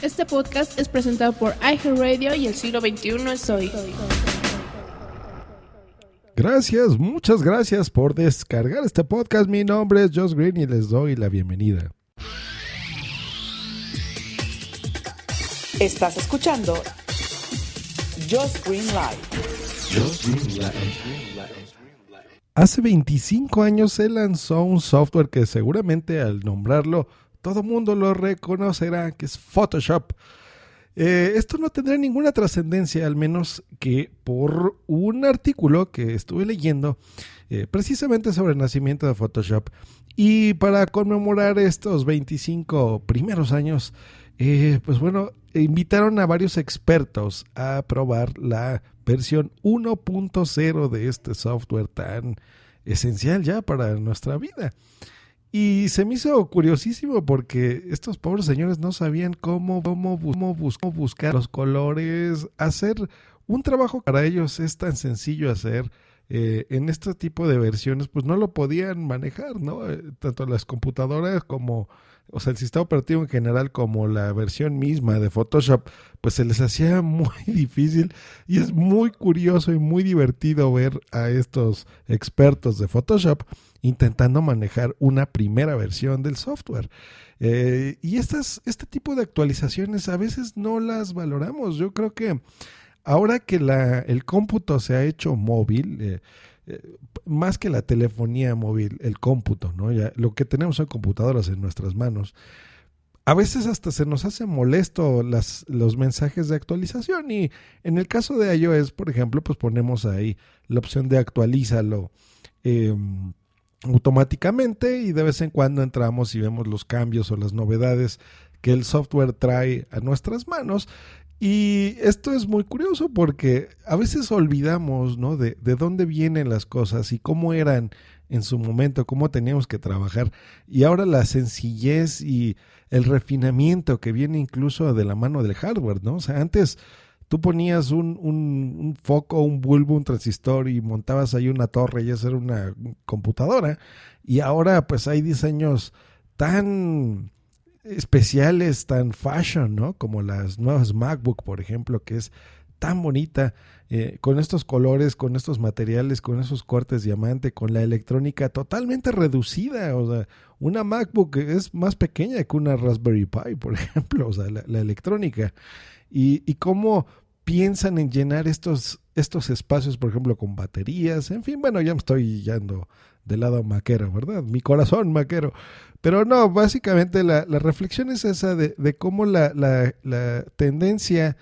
Este podcast es presentado por iHeartRadio y el siglo XXI es hoy. Gracias, muchas gracias por descargar este podcast. Mi nombre es Josh Green y les doy la bienvenida. Estás escuchando Josh Green Live. Hace 25 años se lanzó un software que seguramente al nombrarlo todo mundo lo reconocerá, que es Photoshop. Eh, esto no tendrá ninguna trascendencia, al menos que por un artículo que estuve leyendo eh, precisamente sobre el nacimiento de Photoshop. Y para conmemorar estos 25 primeros años, eh, pues bueno, invitaron a varios expertos a probar la versión 1.0 de este software tan esencial ya para nuestra vida. Y se me hizo curiosísimo porque estos pobres señores no sabían cómo, cómo, cómo, buscar los colores, hacer un trabajo para ellos es tan sencillo hacer. Eh, en este tipo de versiones, pues no lo podían manejar, ¿no? Eh, tanto las computadoras como, o sea, el sistema operativo en general, como la versión misma de Photoshop, pues se les hacía muy difícil y es muy curioso y muy divertido ver a estos expertos de Photoshop intentando manejar una primera versión del software. Eh, y estas, este tipo de actualizaciones a veces no las valoramos. Yo creo que ahora que el cómputo se ha hecho móvil, eh, eh, más que la telefonía móvil, el cómputo, ¿no? Ya, lo que tenemos son computadoras en nuestras manos. A veces hasta se nos hace molesto las, los mensajes de actualización y en el caso de iOS, por ejemplo, pues ponemos ahí la opción de actualízalo. Eh, automáticamente y de vez en cuando entramos y vemos los cambios o las novedades que el software trae a nuestras manos. Y esto es muy curioso porque a veces olvidamos ¿no? de, de dónde vienen las cosas y cómo eran en su momento, cómo teníamos que trabajar. Y ahora la sencillez y el refinamiento que viene incluso de la mano del hardware, ¿no? O sea, antes tú ponías un, un, foco, un bulbo, un transistor y montabas ahí una torre y eso era una computadora. Y ahora pues hay diseños tan especiales, tan fashion, ¿no? Como las nuevas MacBook, por ejemplo, que es tan bonita, eh, con estos colores, con estos materiales, con esos cortes diamante, con la electrónica totalmente reducida. O sea, una MacBook es más pequeña que una Raspberry Pi, por ejemplo, o sea, la electrónica y, y cómo piensan en llenar estos, estos espacios, por ejemplo, con baterías, en fin, bueno, ya me estoy yendo del lado maquero, ¿verdad? Mi corazón maquero. Pero no, básicamente la, la reflexión es esa de, de cómo la, la, la, tendencia,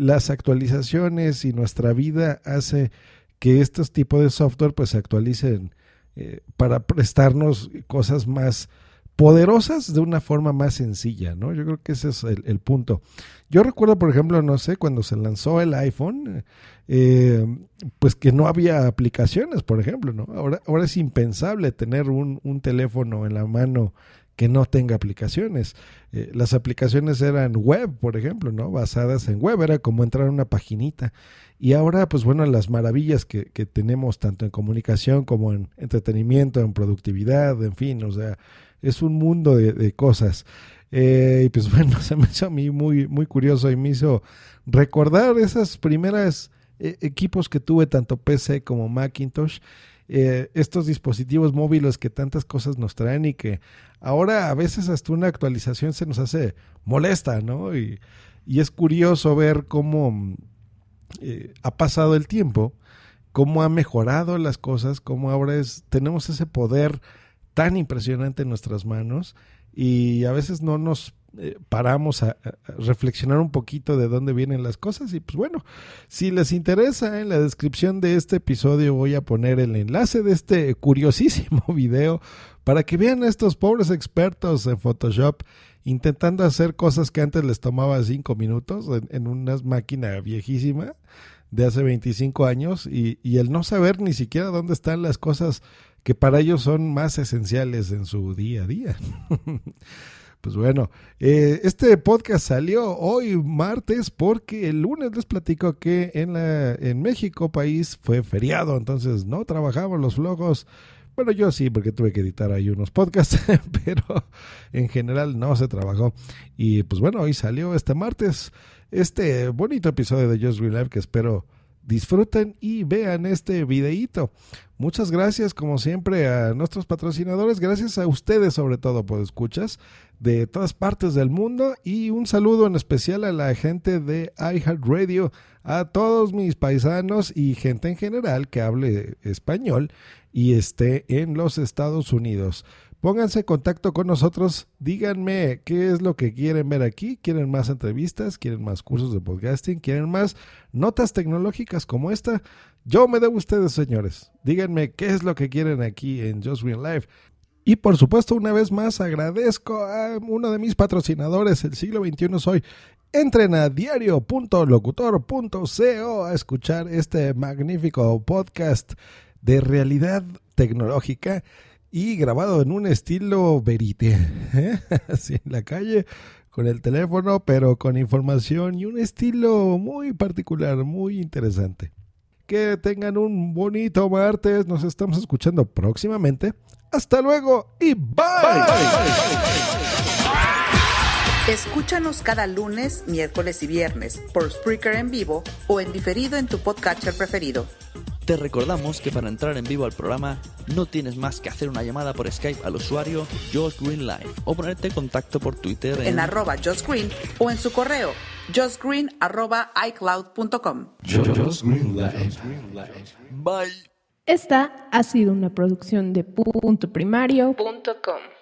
las actualizaciones y nuestra vida hace que estos tipos de software pues se actualicen eh, para prestarnos cosas más poderosas de una forma más sencilla, ¿no? Yo creo que ese es el, punto. Yo recuerdo, por ejemplo, no sé, cuando se lanzó el iPhone, eh, pues que no había aplicaciones, por ejemplo, ¿no? Ahora, ahora es impensable tener un, un teléfono en la mano que no tenga aplicaciones. Eh, las aplicaciones eran web, por ejemplo, ¿no? Basadas en web, era como entrar a una paginita. Y ahora, pues bueno, las maravillas que, que tenemos tanto en comunicación como en entretenimiento, en productividad, en fin, o sea, es un mundo de, cosas. Eh, y pues bueno, se me hizo a mí muy, muy curioso y me hizo recordar esas primeras eh, equipos que tuve, tanto PC como Macintosh, eh, estos dispositivos móviles que tantas cosas nos traen y que ahora a veces hasta una actualización se nos hace molesta, ¿no? Y, y es curioso ver cómo ha pasado el tiempo, cómo ha mejorado las cosas, cómo ahora es, tenemos ese poder tan impresionante en nuestras manos y a veces no nos eh, paramos a, reflexionar un poquito de dónde vienen las cosas y pues bueno, si les interesa en la descripción de este episodio voy a poner el enlace de este curiosísimo video para que vean a estos pobres expertos en Photoshop intentando hacer cosas que antes les tomaba cinco minutos en, en una máquina viejísima de hace 25 años y, y el no saber ni siquiera dónde están las cosas que para ellos son más esenciales en su día a día. Pues bueno, eh, este podcast salió hoy martes porque el lunes les platico que en, la, en México, país, fue feriado, entonces no trabajamos los flojos. Bueno, yo sí, porque tuve que editar ahí unos podcasts, pero en general no se trabajó. Y pues bueno, hoy salió este martes este bonito episodio de Just Real Life que espero disfruten y vean este videíto. Muchas gracias, como siempre, a nuestros patrocinadores. Gracias a ustedes, sobre todo, por escuchas de todas partes del mundo. Y un saludo en especial a la gente de iHeartRadio, a todos mis paisanos y gente en general que hable español y esté en los Estados Unidos. Pónganse en contacto con nosotros, díganme qué es lo que quieren ver aquí, quieren más entrevistas, quieren más cursos de podcasting, quieren más notas tecnológicas como esta. Yo me debo a ustedes, señores. Díganme qué es lo que quieren aquí en Just Green Life. Y por supuesto, una vez más agradezco a uno de mis patrocinadores, el siglo XXI soy. Entren a diario.locutor.co a escuchar este magnífico podcast de realidad tecnológica y grabado en un estilo verite, ¿eh? así en la calle, con el teléfono, pero con información y un estilo muy particular, muy interesante. Que tengan un bonito martes, nos estamos escuchando próximamente. Hasta luego y bye. Escúchanos cada lunes, miércoles y viernes por Spreaker en vivo o en diferido en tu podcatcher preferido. Te recordamos que para entrar en vivo al programa no tienes más que hacer una llamada por Skype al usuario Josh Green Live o ponerte en contacto por Twitter en, en arroba Josh Green o en su correo joshgreen arroba icloud.com. Bye. Esta ha sido una producción de puntoprimario.com.